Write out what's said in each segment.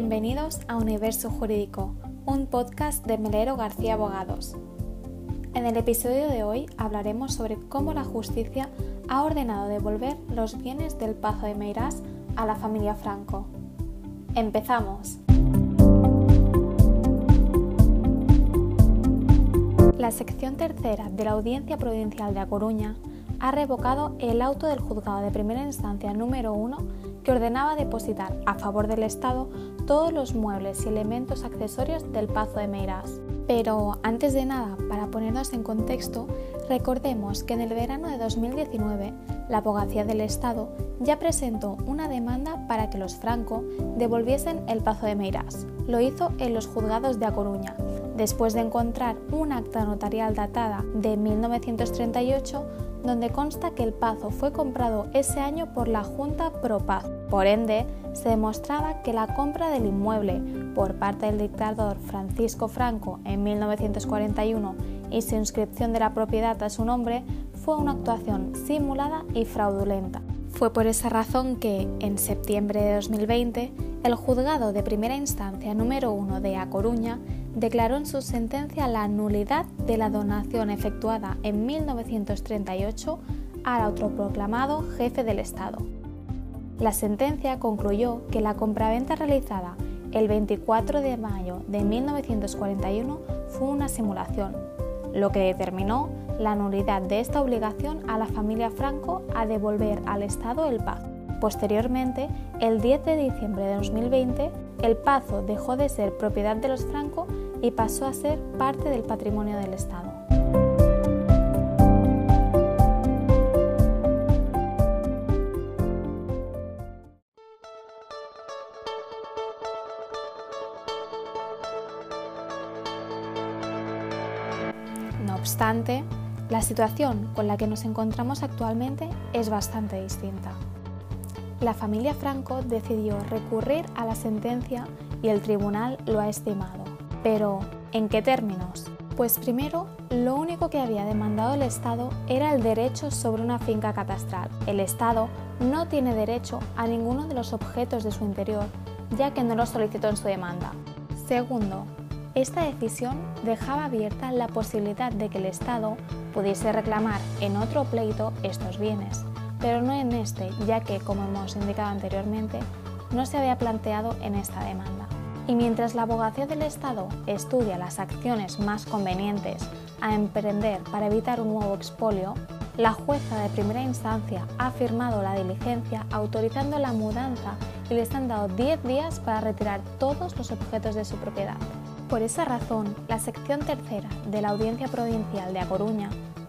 Bienvenidos a Universo Jurídico, un podcast de Melero García Abogados. En el episodio de hoy hablaremos sobre cómo la justicia ha ordenado devolver los bienes del Pazo de Meirás a la familia Franco. ¡Empezamos! La sección tercera de la Audiencia Provincial de A Coruña ha revocado el auto del juzgado de primera instancia número 1 que ordenaba depositar a favor del Estado todos los muebles y elementos accesorios del Pazo de Meirás. Pero antes de nada, para ponernos en contexto, recordemos que en el verano de 2019 la Abogacía del Estado ya presentó una demanda para que los Franco devolviesen el Pazo de Meirás. Lo hizo en los juzgados de A Coruña, después de encontrar un acta notarial datada de 1938 donde consta que el Pazo fue comprado ese año por la Junta Pro Paz. Por ende, se demostraba que la compra del inmueble por parte del dictador Francisco Franco en 1941 y su inscripción de la propiedad a su nombre fue una actuación simulada y fraudulenta. Fue por esa razón que, en septiembre de 2020, el juzgado de primera instancia número 1 de A Coruña declaró en su sentencia la nulidad de la donación efectuada en 1938 al autoproclamado jefe del Estado. La sentencia concluyó que la compraventa realizada el 24 de mayo de 1941 fue una simulación, lo que determinó la nulidad de esta obligación a la familia Franco a devolver al Estado el pago. Posteriormente, el 10 de diciembre de 2020, el Pazo dejó de ser propiedad de los Franco y pasó a ser parte del patrimonio del Estado. No obstante, la situación con la que nos encontramos actualmente es bastante distinta la familia Franco decidió recurrir a la sentencia y el tribunal lo ha estimado. Pero, ¿en qué términos? Pues primero, lo único que había demandado el Estado era el derecho sobre una finca catastral. El Estado no tiene derecho a ninguno de los objetos de su interior, ya que no lo solicitó en su demanda. Segundo, esta decisión dejaba abierta la posibilidad de que el Estado pudiese reclamar en otro pleito estos bienes, pero no en este, ya que, como hemos indicado anteriormente, no se había planteado en esta demanda. Y mientras la abogacía del Estado estudia las acciones más convenientes a emprender para evitar un nuevo expolio, la jueza de primera instancia ha firmado la diligencia autorizando la mudanza y les han dado 10 días para retirar todos los objetos de su propiedad. Por esa razón, la sección tercera de la Audiencia Provincial de A Coruña,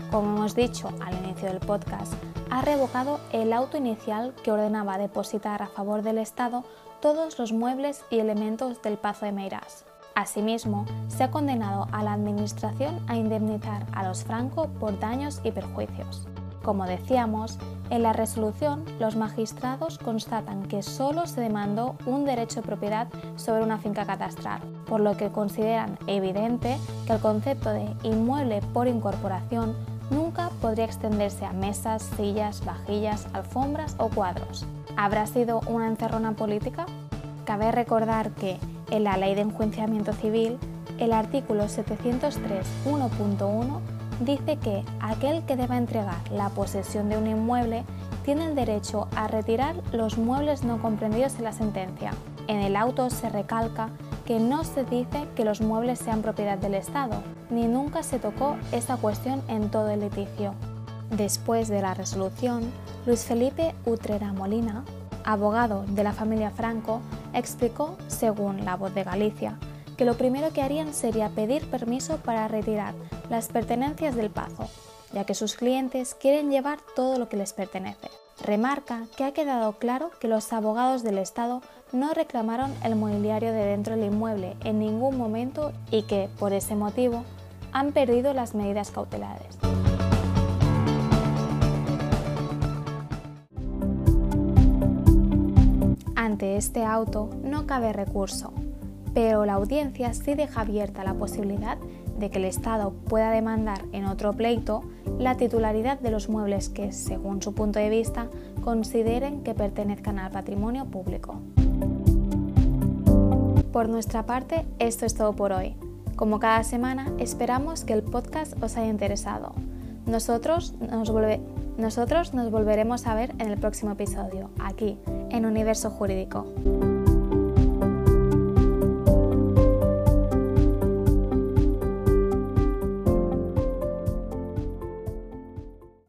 como hemos dicho al inicio del podcast, ha revocado el auto inicial que ordenaba depositar a favor del Estado todos los muebles y elementos del Pazo de Meirás. Asimismo, se ha condenado a la Administración a indemnizar a los Franco por daños y perjuicios. Como decíamos, en la resolución los magistrados constatan que solo se demandó un derecho de propiedad sobre una finca catastral, por lo que consideran evidente que el concepto de inmueble por incorporación nunca podría extenderse a mesas, sillas, vajillas, alfombras o cuadros. ¿Habrá sido una encerrona política? Cabe recordar que en la Ley de Enjuiciamiento Civil, el artículo 703.1.1 dice que aquel que deba entregar la posesión de un inmueble tiene el derecho a retirar los muebles no comprendidos en la sentencia. En el auto se recalca que no se dice que los muebles sean propiedad del Estado, ni nunca se tocó esta cuestión en todo el litigio. Después de la resolución, Luis Felipe Utrera Molina, abogado de la familia Franco, explicó, según La Voz de Galicia, que lo primero que harían sería pedir permiso para retirar las pertenencias del Pazo, ya que sus clientes quieren llevar todo lo que les pertenece. Remarca que ha quedado claro que los abogados del Estado no reclamaron el mobiliario de dentro del inmueble en ningún momento y que, por ese motivo, han perdido las medidas cautelares. Ante este auto no cabe recurso, pero la audiencia sí deja abierta la posibilidad de que el Estado pueda demandar en otro pleito la titularidad de los muebles que, según su punto de vista, consideren que pertenezcan al patrimonio público. Por nuestra parte, esto es todo por hoy. Como cada semana, esperamos que el podcast os haya interesado. Nosotros nos, nosotros nos volveremos a ver en el próximo episodio, aquí, en Universo Jurídico.